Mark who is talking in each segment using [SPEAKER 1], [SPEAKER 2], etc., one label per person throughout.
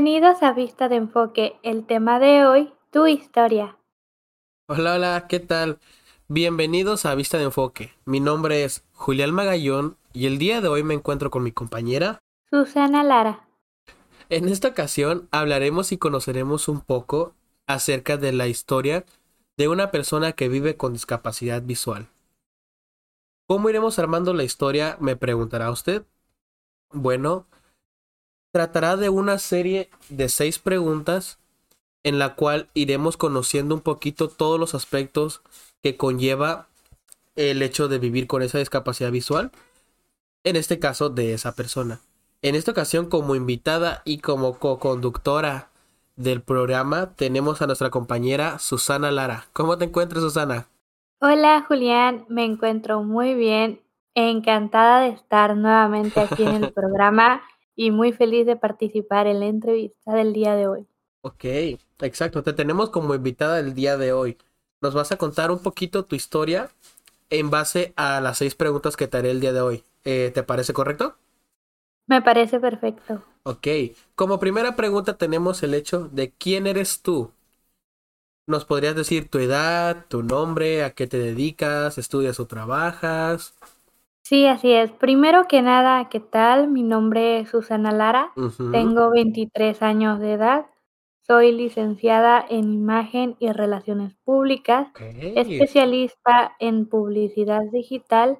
[SPEAKER 1] Bienvenidos a Vista de Enfoque. El tema de hoy, tu historia.
[SPEAKER 2] Hola, hola, ¿qué tal? Bienvenidos a Vista de Enfoque. Mi nombre es Julián Magallón y el día de hoy me encuentro con mi compañera
[SPEAKER 1] Susana Lara.
[SPEAKER 2] En esta ocasión hablaremos y conoceremos un poco acerca de la historia de una persona que vive con discapacidad visual. ¿Cómo iremos armando la historia? Me preguntará usted. Bueno, tratará de una serie de seis preguntas en la cual iremos conociendo un poquito todos los aspectos que conlleva el hecho de vivir con esa discapacidad visual, en este caso de esa persona. En esta ocasión como invitada y como co-conductora del programa tenemos a nuestra compañera Susana Lara. ¿Cómo te encuentras Susana?
[SPEAKER 1] Hola Julián, me encuentro muy bien, encantada de estar nuevamente aquí en el programa y muy feliz de participar en la entrevista del día de hoy.
[SPEAKER 2] Ok, exacto, te tenemos como invitada el día de hoy. Nos vas a contar un poquito tu historia en base a las seis preguntas que te haré el día de hoy. Eh, ¿Te parece correcto?
[SPEAKER 1] Me parece perfecto.
[SPEAKER 2] Ok, como primera pregunta tenemos el hecho de quién eres tú. ¿Nos podrías decir tu edad, tu nombre, a qué te dedicas, estudias o trabajas?
[SPEAKER 1] Sí, así es. Primero que nada, ¿qué tal? Mi nombre es Susana Lara, tengo 23 años de edad, soy licenciada en Imagen y Relaciones Públicas, especialista en Publicidad Digital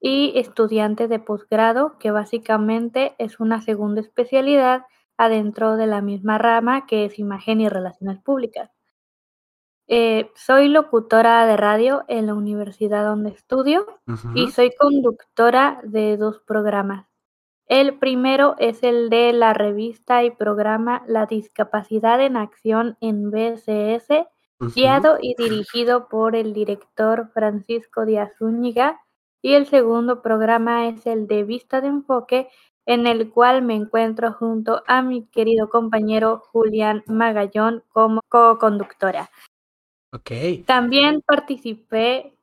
[SPEAKER 1] y estudiante de posgrado, que básicamente es una segunda especialidad adentro de la misma rama que es Imagen y Relaciones Públicas. Eh, soy locutora de radio en la universidad donde estudio y soy conductora de dos programas. El primero es el de la revista y programa La Discapacidad en Acción en BCS, guiado y dirigido por el director Francisco Díaz Zúñiga, y el segundo programa es el de Vista de Enfoque, en el cual me encuentro junto a mi querido compañero Julián Magallón como co-conductora. También participé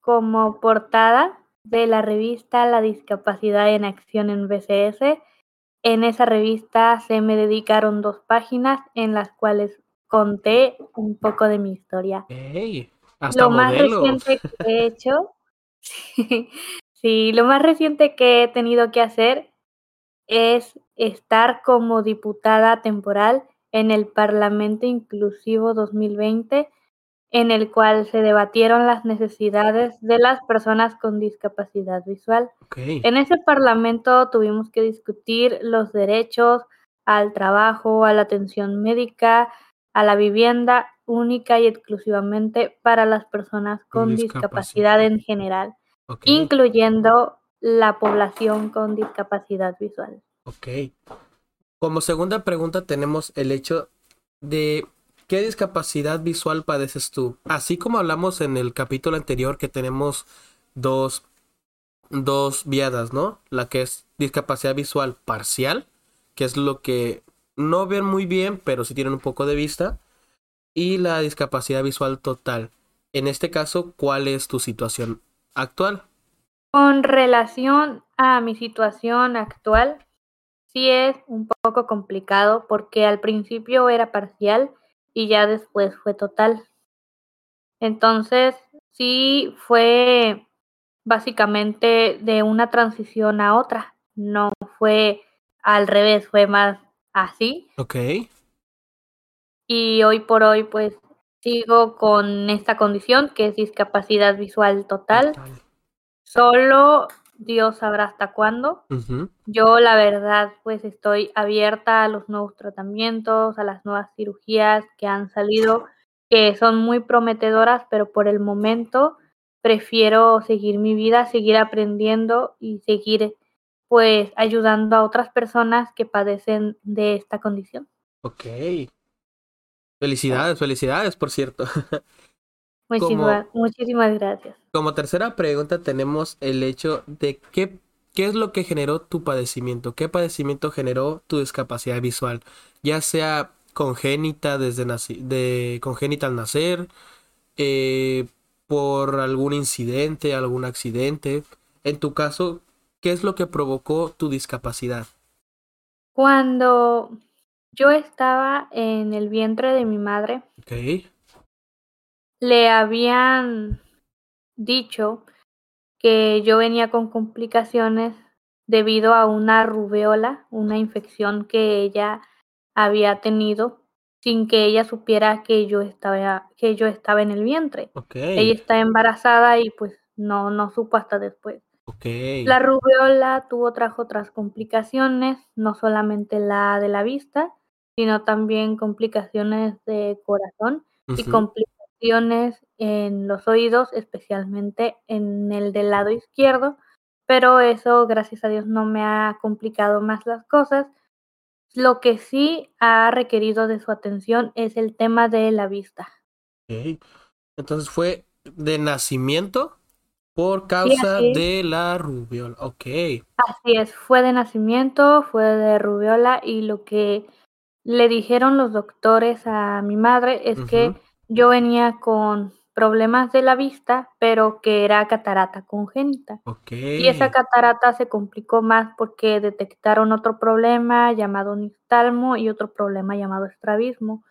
[SPEAKER 1] como portada de la revista La Discapacidad en Acción en BCS. En esa revista se me dedicaron dos páginas en las cuales conté un poco de mi historia. lo más reciente que he hecho, sí, lo más reciente que he tenido que hacer es estar como diputada temporal en el Parlamento Inclusivo 2020 en el cual se debatieron las necesidades de las personas con discapacidad visual. En ese parlamento tuvimos que discutir los derechos al trabajo, a la atención médica, a la vivienda única y exclusivamente para las personas con discapacidad. en general, incluyendo la población con discapacidad visual.
[SPEAKER 2] Ok. Como segunda pregunta tenemos el hecho de ¿Qué discapacidad visual padeces tú? Así como hablamos en el capítulo anterior que tenemos dos, dos viadas, ¿no? La que es discapacidad visual parcial, que es lo que no ven muy bien, pero sí tienen un poco de vista, y la discapacidad visual total. En este caso, ¿cuál es tu situación actual?
[SPEAKER 1] Con relación a mi situación actual, sí es un poco complicado porque al principio era parcial y ya después fue total. Entonces, sí fue básicamente de una transición a otra, no fue al revés, fue más así.
[SPEAKER 2] Ok.
[SPEAKER 1] Y hoy por hoy, pues sigo con esta condición que es discapacidad visual total. Solo Dios sabrá hasta cuándo. Yo la verdad pues estoy abierta a los nuevos tratamientos, a las nuevas cirugías que han salido, que son muy prometedoras, pero por el momento prefiero seguir mi vida, seguir aprendiendo y seguir pues ayudando a otras personas que padecen de esta condición.
[SPEAKER 2] Ok. Felicidades, felicidades, por cierto.
[SPEAKER 1] Muchísimas, muchísimas gracias.
[SPEAKER 2] Como tercera pregunta tenemos el hecho de qué, qué es lo que generó tu padecimiento, qué padecimiento generó tu discapacidad visual, ya sea congénita desde de congénita al nacer, eh, por algún incidente, algún accidente. En tu caso, ¿qué es lo que provocó tu discapacidad?
[SPEAKER 1] Cuando Yo estaba en el vientre de mi madre. Le habían dicho que yo venía con complicaciones debido a una rubeola, una infección que ella había tenido sin que ella supiera que yo estaba, que yo estaba en el vientre. Ella está embarazada y pues no, no supo hasta después. La rubeola tuvo trajo otras complicaciones, no solamente la de la vista, sino también complicaciones de corazón y complicaciones en los oídos, especialmente en el del lado izquierdo, pero eso, gracias a Dios, no me ha complicado más las cosas. Lo que sí ha requerido de su atención es el tema de la vista.
[SPEAKER 2] Entonces fue de nacimiento por causa de la rubiola. Ok.
[SPEAKER 1] Así es, fue de nacimiento, fue de rubiola y lo que le dijeron los doctores a mi madre es que yo venía con problemas de la vista, pero que era catarata congénita. Y esa catarata se complicó más porque detectaron otro problema llamado nixtalmo y otro problema llamado estrabismo.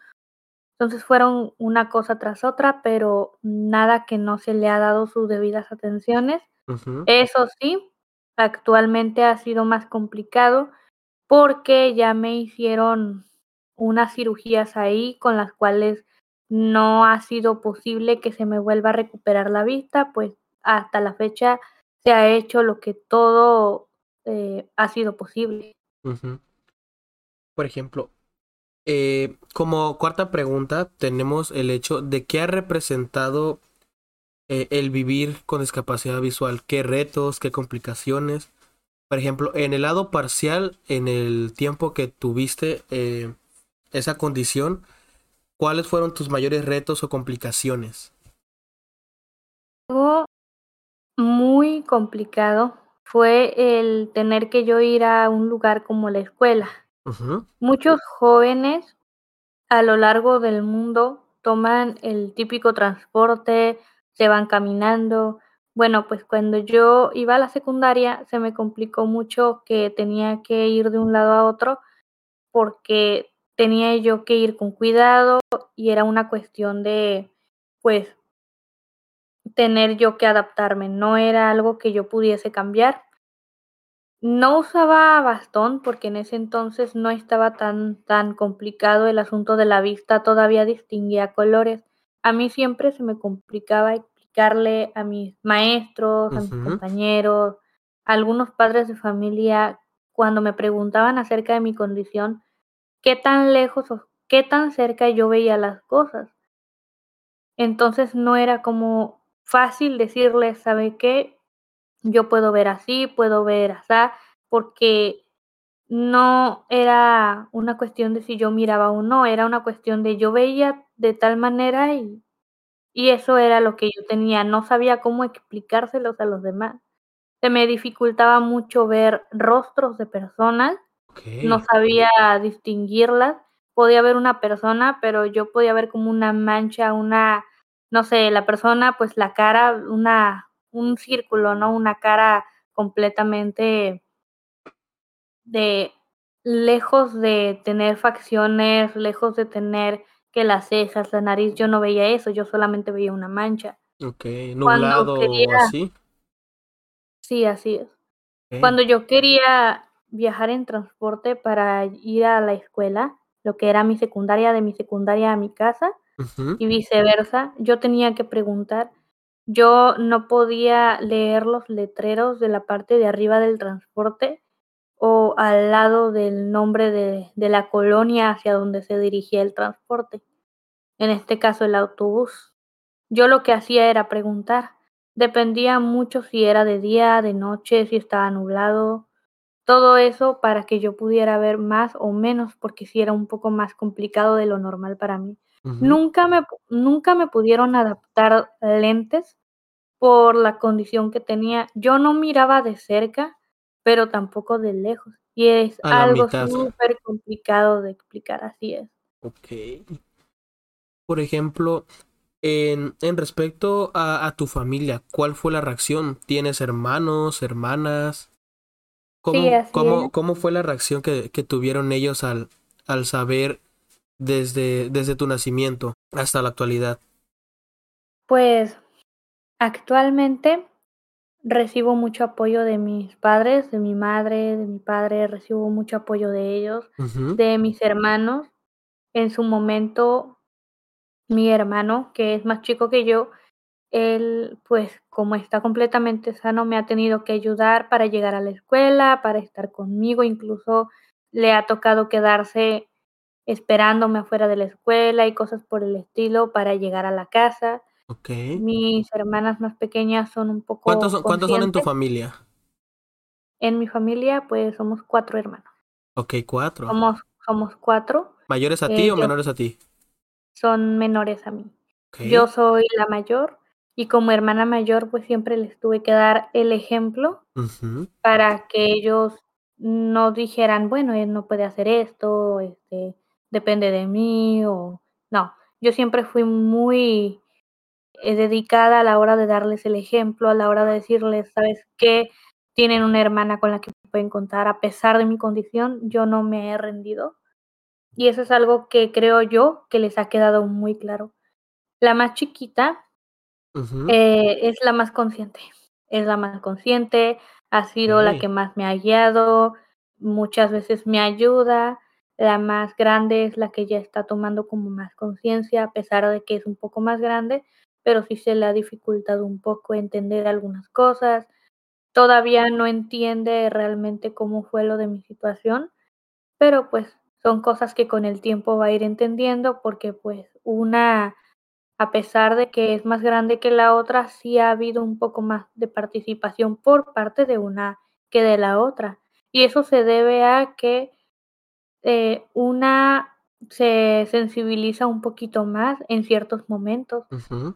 [SPEAKER 1] Entonces fueron una cosa tras otra, pero nada que no se le ha dado sus debidas atenciones. Eso sí, actualmente ha sido más complicado porque ya me hicieron unas cirugías ahí con las cuales no ha sido posible que se me vuelva a recuperar la vista, pues hasta la fecha se ha hecho lo que todo eh, ha sido posible.
[SPEAKER 2] Por ejemplo, eh, como cuarta pregunta tenemos el hecho de qué ha representado eh, el vivir con discapacidad visual, qué retos, qué complicaciones. Por ejemplo, en el lado parcial, en el tiempo que tuviste esa condición, ¿Cuáles fueron tus mayores retos o complicaciones?
[SPEAKER 1] Algo muy complicado fue el tener que yo ir a un lugar como la escuela. Muchos jóvenes a lo largo del mundo toman el típico transporte, se van caminando. Bueno, pues cuando yo iba a la secundaria se me complicó mucho que tenía que ir de un lado a otro porque tenía yo que ir con cuidado y era una cuestión de, pues, tener yo que adaptarme, no era algo que yo pudiese cambiar. No usaba bastón porque en ese entonces no estaba tan, tan complicado el asunto de la vista, todavía distinguía colores. A mí siempre se me complicaba explicarle a mis maestros, a mis compañeros, a algunos padres de familia, cuando me preguntaban acerca de mi condición, qué tan lejos o qué tan cerca yo veía las cosas. Entonces no era como fácil decirles, ¿sabe qué? Yo puedo ver así, puedo ver así, porque no era una cuestión de si yo miraba o no, era una cuestión de yo veía de tal manera y, y eso era lo que yo tenía, no sabía cómo explicárselos a los demás. Se me dificultaba mucho ver rostros de personas no sabía distinguirlas. Podía ver una persona, pero yo podía ver como una mancha, una, no sé, la persona, pues la cara, una, un círculo, ¿no? Una cara completamente de lejos de tener facciones, lejos de tener que las cejas, la nariz, yo no veía eso, yo solamente veía una mancha.
[SPEAKER 2] Ok, nublado así.
[SPEAKER 1] Sí, así es. Cuando yo quería viajar en transporte para ir a la escuela, lo que era mi secundaria, de mi secundaria a mi casa y viceversa. Yo tenía que preguntar. Yo no podía leer los letreros de la parte de arriba del transporte o al lado del nombre de, de la colonia hacia donde se dirigía el transporte. En este caso, el autobús. Yo lo que hacía era preguntar. Dependía mucho si era de día, de noche, si estaba nublado, todo eso para que yo pudiera ver más o menos, porque sí era un poco más complicado de lo normal para mí. Nunca me nunca me pudieron adaptar lentes por la condición que tenía. Yo no miraba de cerca, pero tampoco de lejos, y es algo súper complicado de explicar, así es.
[SPEAKER 2] Okey. Por ejemplo, en en respecto a a tu familia, ¿cuál fue la reacción? ¿Tienes hermanos, hermanas? ¿Cómo, cómo, ¿Cómo, fue la reacción que, que, tuvieron ellos al, al saber desde, desde tu nacimiento hasta la actualidad?
[SPEAKER 1] Pues actualmente recibo mucho apoyo de mis padres, de mi madre, de mi padre, recibo mucho apoyo de ellos, de mis hermanos. En su momento, mi hermano, que es más chico que yo, él, pues como está completamente sano, me ha tenido que ayudar para llegar a la escuela, para estar conmigo, incluso le ha tocado quedarse esperándome afuera de la escuela y cosas por el estilo para llegar a la casa.
[SPEAKER 2] Okay.
[SPEAKER 1] Mis hermanas más pequeñas son un poco
[SPEAKER 2] ¿Cuántos son, ¿cuántos son en tu familia?
[SPEAKER 1] En mi familia, pues somos cuatro hermanos.
[SPEAKER 2] Ok, cuatro.
[SPEAKER 1] Somos, somos cuatro.
[SPEAKER 2] ¿Mayores a ti
[SPEAKER 1] Eh,
[SPEAKER 2] o menores a ti?
[SPEAKER 1] Son menores a mí.
[SPEAKER 2] Ok.
[SPEAKER 1] Yo soy la mayor y como hermana mayor, pues siempre les tuve que dar el ejemplo para que ellos no dijeran, bueno, él no puede hacer esto, este, depende de mí o no. Yo siempre fui muy eh, dedicada a la hora de darles el ejemplo, a la hora de decirles, ¿sabes qué? Tienen una hermana con la que pueden contar, a pesar de mi condición, yo no me he rendido. Y eso es algo que creo yo que les ha quedado muy claro. La más chiquita eh, es la más consciente, es la más consciente, ha sido la que más me ha guiado, muchas veces me ayuda, la más grande es la que ya está tomando como más conciencia, a pesar de que es un poco más grande, pero sí se le ha dificultado un poco entender algunas cosas, todavía no entiende realmente cómo fue lo de mi situación, pero pues son cosas que con el tiempo va a ir entendiendo porque pues una a pesar de que es más grande que la otra, sí ha habido un poco más de participación por parte de una que de la otra. Y eso se debe a que eh, una se sensibiliza un poquito más en ciertos momentos.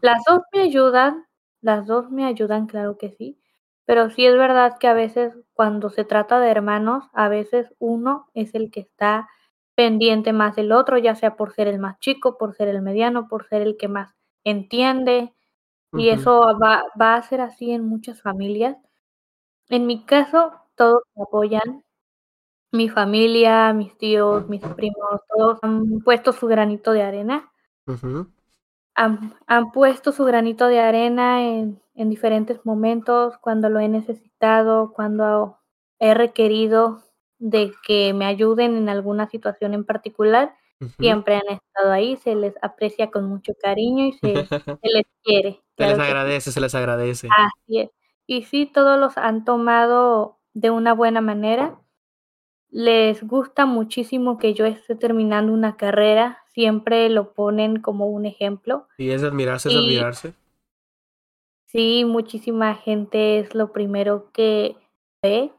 [SPEAKER 1] Las 2 me ayudan, las 2 me ayudan, claro que sí, pero sí es verdad que a veces cuando se trata de hermanos, a veces uno es el que está pendiente más del otro, ya sea por ser el más chico, por ser el mediano, por ser el que más entiende, y eso va va a ser así en muchas familias. En mi caso, todos me apoyan, mi familia, mis tíos, mis primos, todos han puesto su granito de arena. Han han puesto su granito de arena en en diferentes momentos, cuando lo he necesitado, cuando he requerido de que me ayuden en alguna situación en particular, siempre han estado ahí, se les aprecia con mucho cariño y se se les quiere,
[SPEAKER 2] Se les
[SPEAKER 1] que
[SPEAKER 2] agradece, se les agradece.
[SPEAKER 1] Así es. Y sí, todos los han tomado de una buena manera. Les gusta muchísimo que yo esté terminando una carrera, siempre lo ponen como un ejemplo.
[SPEAKER 2] Y es de admirarse, es admirarse.
[SPEAKER 1] sí, muchísima gente es lo primero que ve,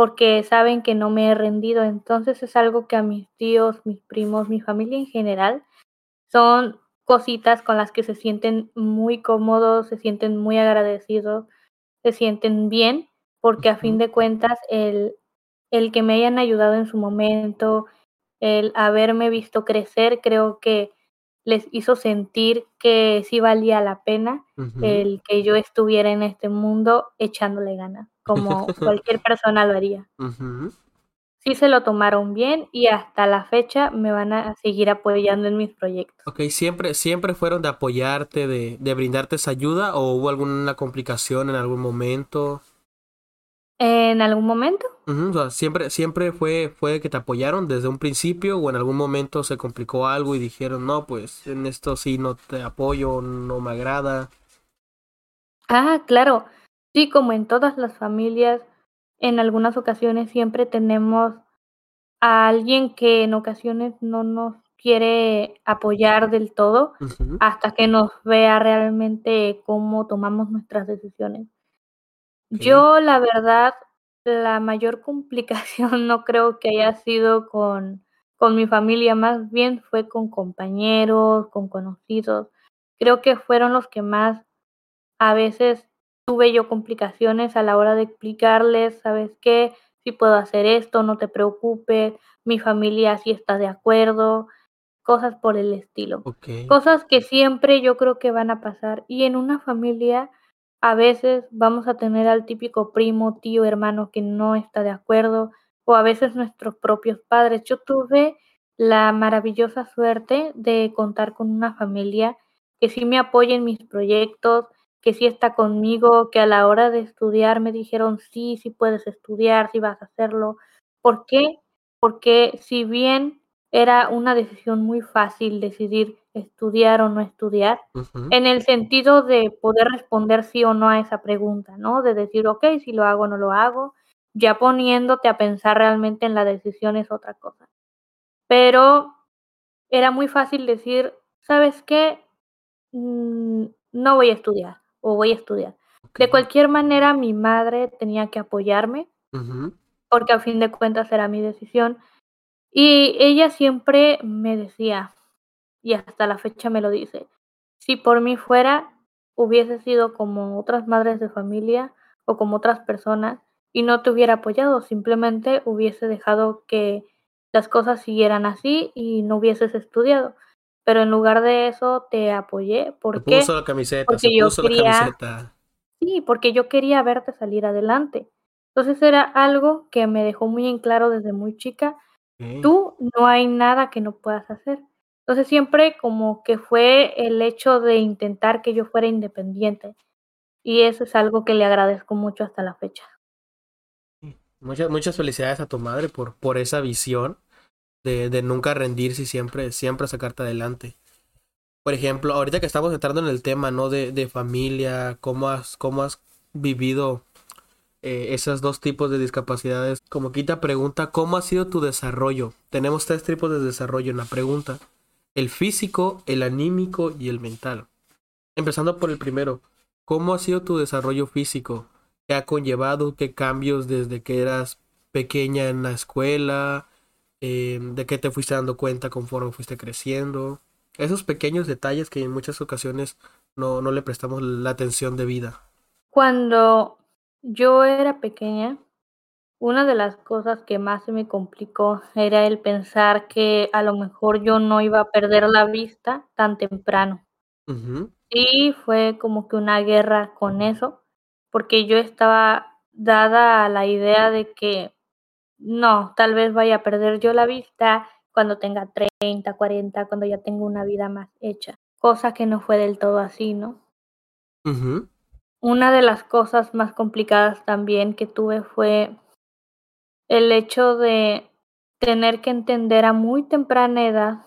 [SPEAKER 1] porque saben que no me he rendido. Entonces, es algo que a mis tíos, mis primos, mi familia en general, son cositas con las que se sienten muy cómodos, se sienten muy agradecidos, se sienten bien, porque a fin de cuentas el el que me hayan ayudado en su momento, el haberme visto crecer, creo que les hizo sentir que sí valía la pena el que yo estuviera en este mundo echándole ganas, como cualquier persona lo haría.
[SPEAKER 2] Ujú.
[SPEAKER 1] Sí se lo tomaron bien y hasta la fecha me van a seguir apoyando en mis proyectos.
[SPEAKER 2] Okey, ¿siempre siempre fueron de apoyarte, de de brindarte esa ayuda, o hubo alguna complicación en algún momento?
[SPEAKER 1] ¿En algún momento?
[SPEAKER 2] Ujú, o sea, ¿siempre siempre fue fue que te apoyaron desde un principio, o en algún momento se complicó algo y dijeron: "No, pues, en esto sí no te apoyo, no me agrada"?
[SPEAKER 1] Ah, claro. Sí, como en todas las familias, en algunas ocasiones siempre tenemos a alguien que en ocasiones no nos quiere apoyar del todo, hasta que nos vea realmente cómo tomamos nuestras decisiones. Yo, la verdad, la mayor complicación no creo que haya sido con con mi familia, más bien fue con compañeros, con conocidos. Creo que fueron los que más a veces tuve yo complicaciones a la hora de explicarles, ¿sabes qué? Sí puedo hacer esto, no te preocupes, mi familia sí está de acuerdo, cosas por el estilo. Cosas que siempre yo creo que van a pasar. Y en una familia, a veces vamos a tener al típico primo, tío, hermano que no está de acuerdo, o a veces nuestros propios padres. Yo tuve la maravillosa suerte de contar con una familia que sí me apoya en mis proyectos, que sí está conmigo, que a la hora de estudiar me dijeron: "Sí, sí puedes estudiar, sí vas a hacerlo". ¿Por qué? Porque si bien era una decisión muy fácil decidir estudiar o no estudiar, en el sentido de poder responder sí o no a esa pregunta, ¿no? De decir: "Okey, si lo hago o no lo hago", ya poniéndote a pensar realmente en la decisión es otra cosa. Pero era muy fácil decir: "¿Sabes qué? Mm, no voy a estudiar, o voy a estudiar". De cualquier manera, mi madre tenía que apoyarme porque a fin de cuentas era mi decisión, y ella siempre me decía, y hasta la fecha me lo dice: "Si por mí fuera, hubiese sido como otras madres de familia o como otras personas y no te hubiera apoyado, simplemente hubiese dejado que las cosas siguieran así y no hubieses estudiado, pero en lugar de eso te apoyé, ¿por
[SPEAKER 2] Se
[SPEAKER 1] qué?
[SPEAKER 2] puso la camiseta,
[SPEAKER 1] Porque
[SPEAKER 2] se
[SPEAKER 1] yo
[SPEAKER 2] puso la
[SPEAKER 1] quería
[SPEAKER 2] camiseta.
[SPEAKER 1] sí, porque yo quería verte salir adelante. Entonces, era algo que me dejó muy en claro desde muy chica. "Tú, no hay nada que no puedas hacer". Entonces, siempre como que fue el hecho de intentar que yo fuera independiente, y eso es algo que le agradezco mucho hasta la fecha.
[SPEAKER 2] Muchas muchas felicidades a tu madre por por esa visión de de nunca rendirse y siempre siempre sacarte adelante. Por ejemplo, ahorita que estamos entrando en el tema, ¿no? De de familia, cómo has cómo has vivido, eh, esos 2 tipos de discapacidades. Como quinta pregunta, ¿cómo ha sido tu desarrollo? Tenemos 3 tipos de desarrollo en la pregunta: el físico, el anímico y el mental. Empezando por el primero, ¿cómo ha sido tu desarrollo físico? ¿Qué ha conllevado? ¿Qué cambios desde que eras pequeña en la escuela? Em, ¿de qué te fuiste dando cuenta conforme fuiste creciendo? Esos pequeños detalles que en muchas ocasiones no no le prestamos la atención debida.
[SPEAKER 1] Cuando yo era pequeña, una de las cosas que más se me complicó era el pensar que a lo mejor yo no iba a perder la vista tan temprano. Sí, fue como que una guerra con eso, porque yo estaba dada a la idea de que no, tal vez vaya a perder yo la vista cuando tenga 30, 40, cuando ya tenga una vida más hecha, cosa que no fue del todo así, ¿no?
[SPEAKER 2] Ujú.
[SPEAKER 1] Una de las cosas más complicadas también que tuve fue el hecho de tener que entender a muy temprana edad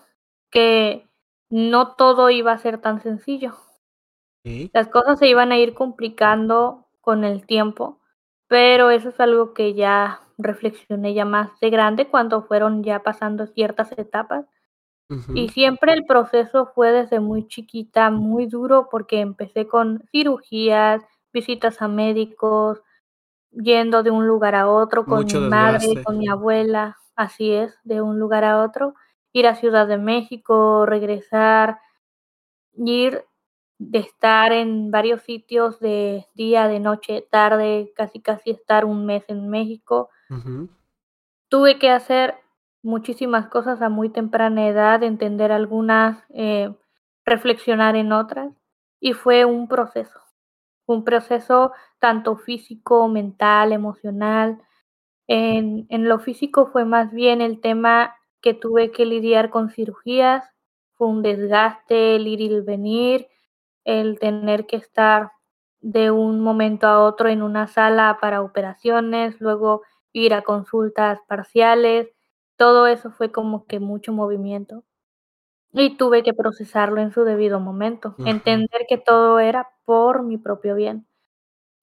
[SPEAKER 1] que no todo iba a ser tan sencillo. Las cosas se iban a ir complicando con el tiempo, pero eso es algo que ya reflexioné ya más de grande cuando fueron ya pasando ciertas etapas. Y siempre el proceso fue desde muy chiquita, muy duro, porque empecé con cirugías, visitas a médicos, yendo de un lugar a otro con mi madre, con mi abuela, así es, de un lugar a otro, ir a Ciudad de México, regresar, ir de estar en varios sitios de día, de noche, tarde, casi, casi estar un mes en México. Tuve que hacer muchísimas cosas a muy temprana edad, entender algunas, eh, reflexionar en otras, y fue un proceso, un proceso tanto físico, mental, emocional. En en lo físico fue más bien el tema que tuve que lidiar con cirugías, fue un desgaste el ir y el venir, el tener que estar de un momento a otro en una sala para operaciones, luego ir a consultas parciales, todo eso fue como que mucho movimiento. Y tuve que procesarlo en su debido momento, entender que todo era por mi propio bien.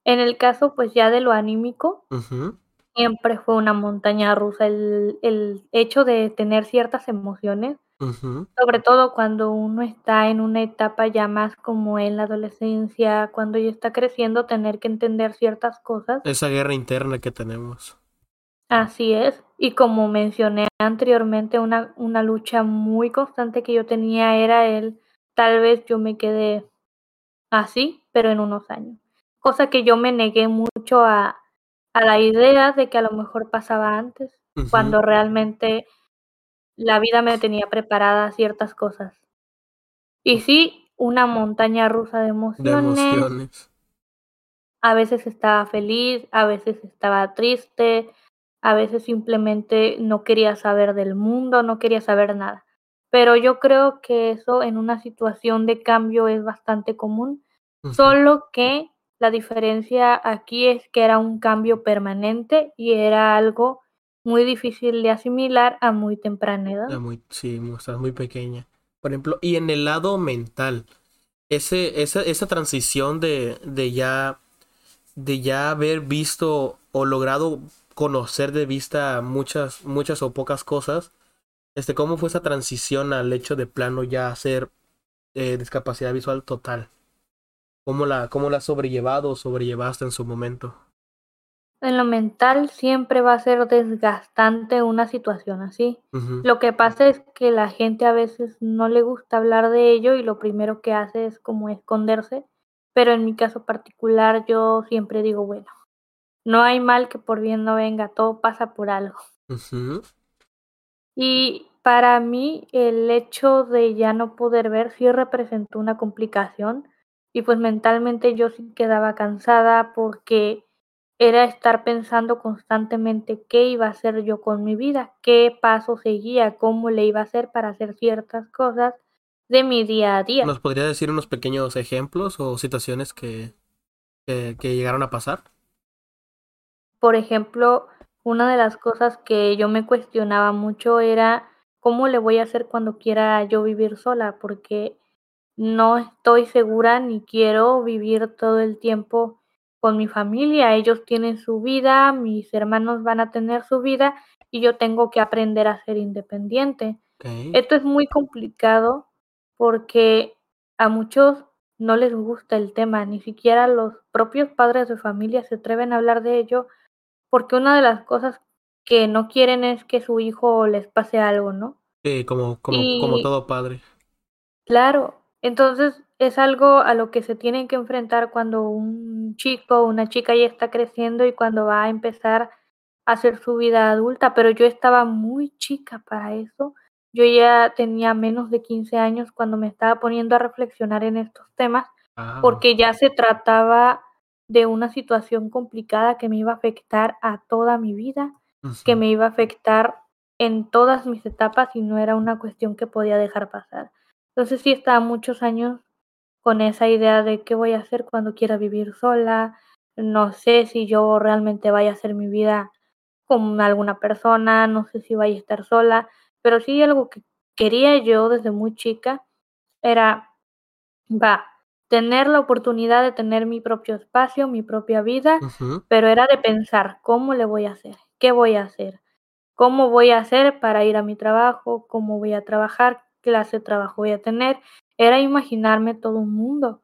[SPEAKER 1] En el caso, pues, ya de lo anímico, siempre fue una montaña rusa el el hecho de tener ciertas emociones, Sobre todo cuando uno está en una etapa ya más como en la adolescencia, cuando ya está creciendo, tener que entender ciertas cosas.
[SPEAKER 2] Esa guerra interna que tenemos.
[SPEAKER 1] Así es, y como mencioné anteriormente, una una lucha muy constante que yo tenía era el tal vez yo me quede así, pero en unos años, cosa que yo me negué mucho a a la idea de que a lo mejor pasaba antes, cuando realmente la vida me tenía preparada ciertas cosas. Y sí, una montaña rusa de
[SPEAKER 2] De
[SPEAKER 1] emociones.
[SPEAKER 2] emociones.
[SPEAKER 1] A veces estaba feliz, a veces estaba triste, a veces simplemente no quería saber del mundo, no quería saber nada. Pero yo creo que eso en una situación de cambio es bastante común, solo que la diferencia aquí es que era un cambio permanente y era algo muy difícil de asimilar a muy temprana edad.
[SPEAKER 2] muy, sí, estás muy pequeña. Por ejemplo, y en el lado mental, ese, esa, esa transición de, de ya de ya haber visto o logrado conocer de vista muchas, muchas o pocas cosas, este, ¿cómo fue esa transición al hecho de plano ya hacer eh, discapacidad visual total? ¿Cómo la, cómo la has sobrellevado o sobrellevaste en su momento?
[SPEAKER 1] En lo mental siempre va a ser desgastante una situación así. Lo que pasa es que la gente a veces no le gusta hablar de ello y lo primero que hace es como esconderse, pero en mi caso particular yo siempre digo, bueno, no hay mal que por bien no venga, todo pasa por algo. Y para mí el hecho de ya no poder ver sí representó una complicación y pues mentalmente yo sí quedaba cansada porque era estar pensando constantemente qué iba a hacer yo con mi vida, qué paso seguía, cómo le iba a hacer para hacer ciertas cosas de mi día a día.
[SPEAKER 2] ¿Nos podría decir unos pequeños ejemplos o situaciones que, que, que llegaron a pasar?
[SPEAKER 1] Por ejemplo, una de las cosas que yo me cuestionaba mucho era cómo le voy a hacer cuando quiera yo vivir sola, porque no estoy segura ni quiero vivir todo el tiempo con mi familia. Ellos tienen su vida, mis hermanos van a tener su vida y yo tengo que aprender a ser independiente. Esto es muy complicado porque a muchos no les gusta el tema, ni siquiera los propios padres de familia se atreven a hablar de ello porque una de las cosas que no quieren es que su hijo les pase algo, ¿no?
[SPEAKER 2] Sí, como, como, como todo padre.
[SPEAKER 1] Claro, entonces es algo a lo que se tienen que enfrentar cuando un chico o una chica ya está creciendo y cuando va a empezar a hacer su vida adulta, pero yo estaba muy chica para eso. Yo ya tenía menos de 15 años cuando me estaba poniendo a reflexionar en estos temas, ah. porque ya se trataba de una situación complicada que me iba a afectar a toda mi vida, que me iba a afectar en todas mis etapas y no era una cuestión que podía dejar pasar. Entonces sí estaba muchos años con esa idea de qué voy a hacer cuando quiera vivir sola, no sé si yo realmente vaya a hacer mi vida con alguna persona, no sé si vaya a estar sola, pero sí algo que quería yo desde muy chica era, va, tener la oportunidad de tener mi propio espacio, mi propia vida, pero era de pensar cómo le voy a hacer, qué voy a hacer, cómo voy a hacer para ir a mi trabajo, cómo voy a trabajar, qué clase de trabajo voy a tener. Era imaginarme todo un mundo.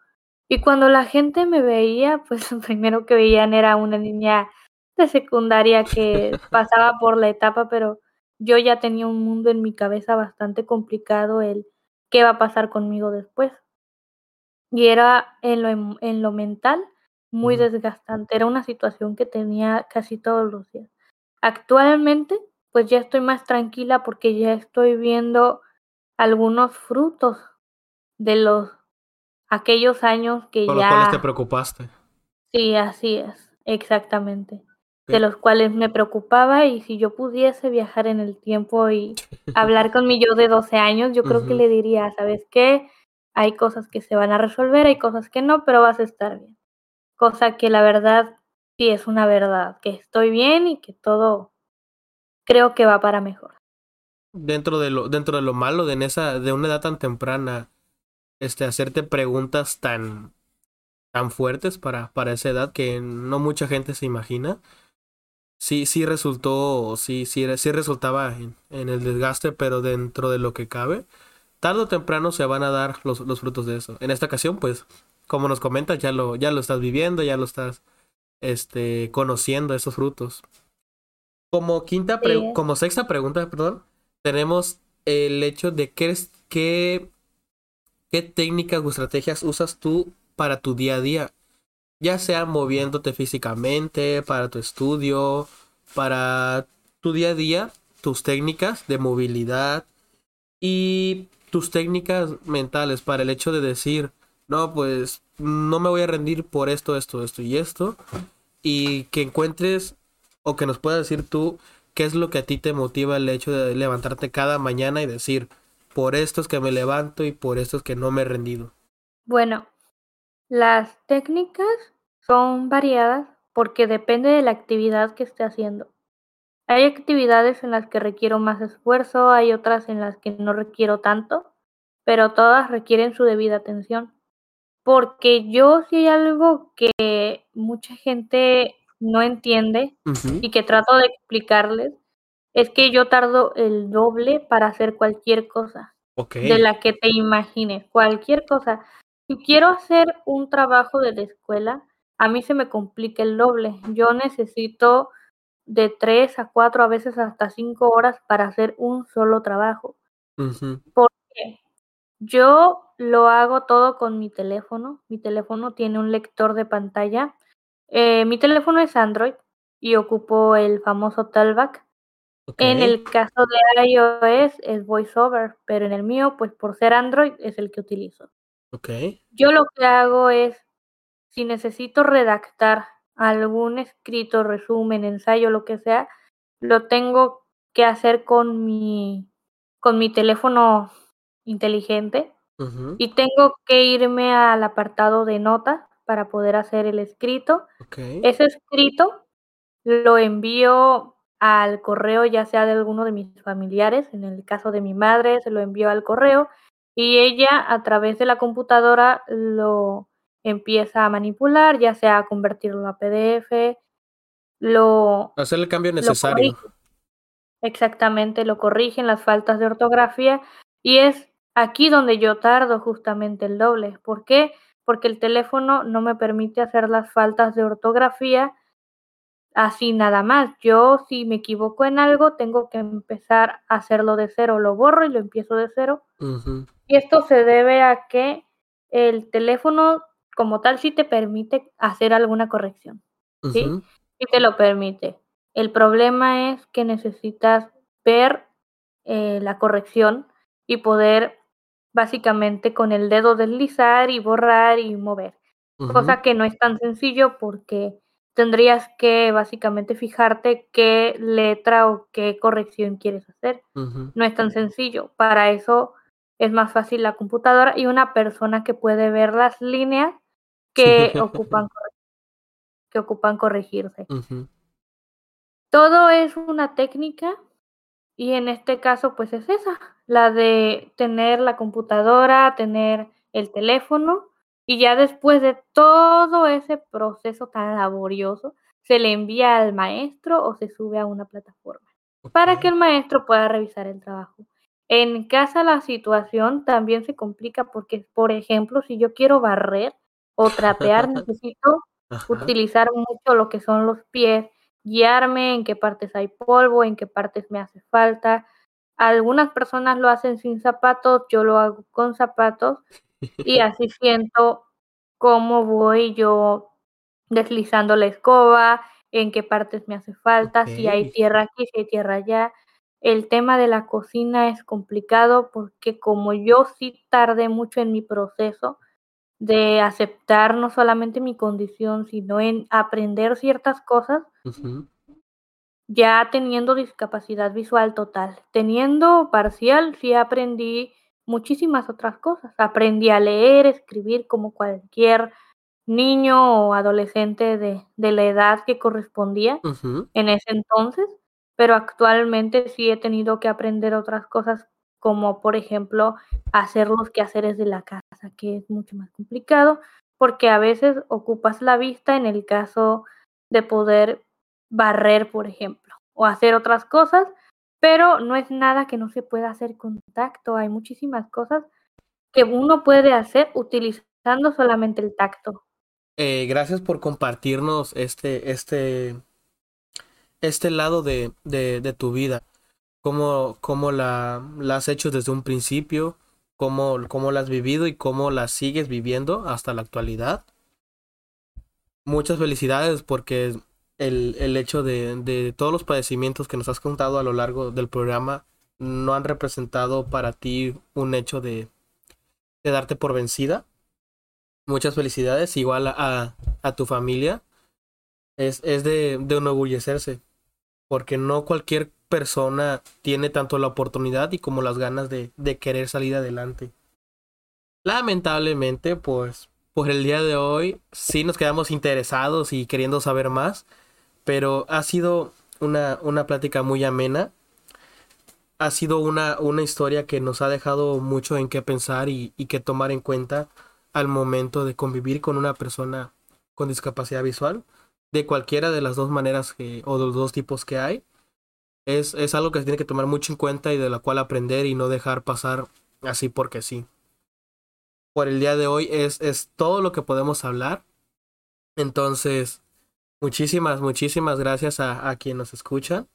[SPEAKER 1] Y cuando la gente me veía, pues lo primero que veían era una niña de secundaria que pasaba por la etapa, pero yo ya tenía un mundo en mi cabeza bastante complicado el qué va a pasar conmigo después. Y era en lo, em, en lo mental muy desgastante, era una situación que tenía casi todos los días. Actualmente, pues ya estoy más tranquila porque ya estoy viendo algunos frutos de los aquellos años que
[SPEAKER 2] Por
[SPEAKER 1] ya...
[SPEAKER 2] los cuales te preocupaste.
[SPEAKER 1] Sí, así es, exactamente. De los cuales me preocupaba y si yo pudiese viajar en el tiempo y hablar con mi yo de 12 años, yo creo que le diría, ¿sabes qué? Hay cosas que se van a resolver, hay cosas que no, pero vas a estar bien. Cosa que la verdad sí es una verdad, que estoy bien y que todo creo que va para mejor.
[SPEAKER 2] Dentro de lo, dentro de lo malo de, en esa, de una edad tan temprana, este, hacerte preguntas tan, tan fuertes para, para esa edad que no mucha gente se imagina. Sí, sí resultó, sí, sí, sí resultaba en, en el desgaste, pero dentro de lo que cabe tarde o temprano se van a dar los, los, frutos de eso. En esta ocasión, pues, como nos comentas, ya lo, ya lo estás viviendo, ya lo estás este, conociendo esos frutos. Como quinta como sexta pregunta, perdón, tenemos el hecho de qué, qué, qué técnicas o estrategias usas tú para tu día a día. Ya sea moviéndote físicamente, para tu estudio, para tu día a día, tus técnicas de movilidad y tus técnicas mentales para el hecho de decir, no, pues no me voy a rendir por esto, esto, esto y esto, y que encuentres o que nos puedas decir tú qué es lo que a ti te motiva el hecho de levantarte cada mañana y decir, por esto es que me levanto y por esto es que no me he rendido.
[SPEAKER 1] Bueno, las técnicas son variadas porque depende de la actividad que esté haciendo. Hay actividades en las que requiero más esfuerzo, hay otras en las que no requiero tanto, pero todas requieren su debida atención. Porque yo si hay algo que mucha gente no entiende y que trato de explicarles, es que yo tardo el doble para hacer cualquier cosa de la que te imagines, cualquier cosa. Si quiero hacer un trabajo de la escuela, a mí se me complica el doble. Yo necesito de tres a cuatro, a veces hasta cinco horas para hacer un solo trabajo. Porque yo lo hago todo con mi teléfono. Mi teléfono tiene un lector de pantalla. Eh, mi teléfono es Android y ocupo el famoso Talback. En el caso de iOS es VoiceOver, pero en el mío, pues por ser Android, es el que utilizo.
[SPEAKER 2] Okay.
[SPEAKER 1] Yo lo que hago es, si necesito redactar algún escrito, resumen, ensayo, lo que sea, lo tengo que hacer con mi, con mi teléfono inteligente y tengo que irme al apartado de notas para poder hacer el escrito. Ese escrito lo envío al correo ya sea de alguno de mis familiares, en el caso de mi madre se lo envío al correo y ella a través de la computadora lo empieza a manipular, ya sea a convertirlo a PDF, lo...
[SPEAKER 2] Hacer el cambio necesario.
[SPEAKER 1] Exactamente, lo corrigen las faltas de ortografía y es aquí donde yo tardo justamente el doble. ¿Por qué? Porque el teléfono no me permite hacer las faltas de ortografía así nada más. Yo si me equivoco en algo, tengo que empezar a hacerlo de cero, lo borro y lo empiezo de cero. Y esto se debe a que el teléfono como tal sí te permite hacer alguna corrección. ¿sí? Sí te lo permite. El problema es que necesitas ver eh, la corrección y poder básicamente con el dedo deslizar y borrar y mover. Cosa que no es tan sencillo porque tendrías que básicamente fijarte qué letra o qué corrección quieres hacer. No es tan sencillo. Para eso es más fácil la computadora y una persona que puede ver las líneas que ocupan que ocupan corregirse. Todo es una técnica y en este caso pues es esa, la de tener la computadora, tener el teléfono y ya después de todo ese proceso tan laborioso, se le envía al maestro o se sube a una plataforma para que el maestro pueda revisar el trabajo. En casa la situación también se complica porque, por ejemplo, si yo quiero barrer o trapear, necesito utilizar mucho lo que son los pies, guiarme en qué partes hay polvo, en qué partes me hace falta. Algunas personas lo hacen sin zapatos, yo lo hago con zapatos y así siento cómo voy yo deslizando la escoba, en qué partes me hace falta, si hay tierra aquí, si hay tierra allá. El tema de la cocina es complicado porque como yo sí tardé mucho en mi proceso de aceptar no solamente mi condición, sino en aprender ciertas cosas, ya teniendo discapacidad visual total. Teniendo parcial, sí aprendí muchísimas otras cosas. Aprendí a leer, escribir como cualquier niño o adolescente de, de la edad que correspondía en ese entonces, pero actualmente sí he tenido que aprender otras cosas como por ejemplo hacer los quehaceres de la casa, que es mucho más complicado porque a veces ocupas la vista en el caso de poder barrer, por ejemplo, o hacer otras cosas, pero no es nada que no se pueda hacer con tacto. Hay muchísimas cosas que uno puede hacer utilizando solamente el tacto.
[SPEAKER 2] Eh, gracias por compartirnos este, este, este lado de, de, tu vida. Cómo, cómo la, la, has hecho desde un principio, cómo, cómo la has vivido y cómo la sigues viviendo hasta la actualidad. Muchas felicidades porque el, el hecho de, de, todos los padecimientos que nos has contado a lo largo del programa no han representado para ti un hecho de, de darte por vencida. Muchas felicidades, igual a, a tu familia. Es, es de, de enorgullecerse porque no cualquier persona tiene tanto la oportunidad y como las ganas de, de querer salir adelante. Lamentablemente, pues por el día de hoy sí nos quedamos interesados y queriendo saber más, pero ha sido una, una plática muy amena. Ha sido una, una historia que nos ha dejado mucho en qué pensar y, y que tomar en cuenta al momento de convivir con una persona con discapacidad visual, de cualquiera de las dos maneras que, o de los dos tipos que hay. Es, es algo que se tiene que tomar mucho en cuenta y de la cual aprender y no dejar pasar así porque sí. Por el día de hoy es, es todo lo que podemos hablar. Entonces, muchísimas, muchísimas gracias a, a quien nos escucha.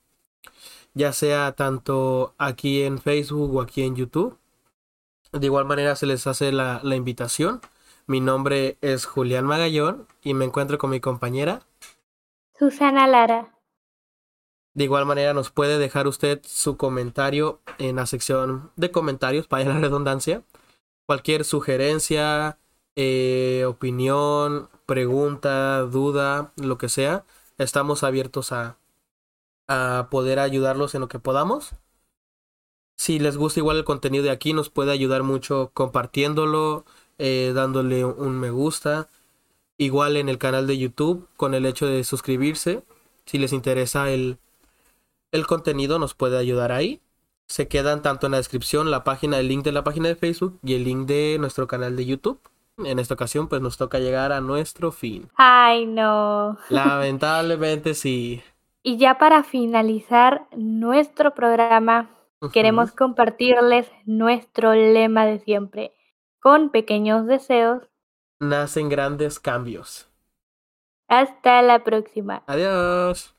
[SPEAKER 2] Ya sea tanto aquí en Facebook o aquí en YouTube. De igual manera se les hace la, la invitación mi nombre es Julián Magallón y me encuentro con mi compañera
[SPEAKER 1] Susana Lara.
[SPEAKER 2] De igual manera nos puede dejar usted su comentario en la sección de comentarios, para la redundancia. Cualquier sugerencia, eh, opinión, pregunta, duda, lo que sea, estamos abiertos a, a poder ayudarlos en lo que podamos. Si les gusta igual el contenido de aquí, nos puede ayudar mucho compartiéndolo, eh, dándole un me gusta. Igual en el canal de YouTube con el hecho de suscribirse. Si les interesa el, el contenido nos puede ayudar ahí. Se quedan tanto en la descripción la página, el link de la página de Facebook y el link de nuestro canal de YouTube. En esta ocasión pues nos toca llegar a nuestro fin.
[SPEAKER 1] Ay, no.
[SPEAKER 2] Lamentablemente sí.
[SPEAKER 1] Y ya para finalizar nuestro programa, queremos compartirles nuestro lema de siempre. Con pequeños deseos
[SPEAKER 2] nacen grandes cambios.
[SPEAKER 1] Hasta la próxima.
[SPEAKER 2] Adiós.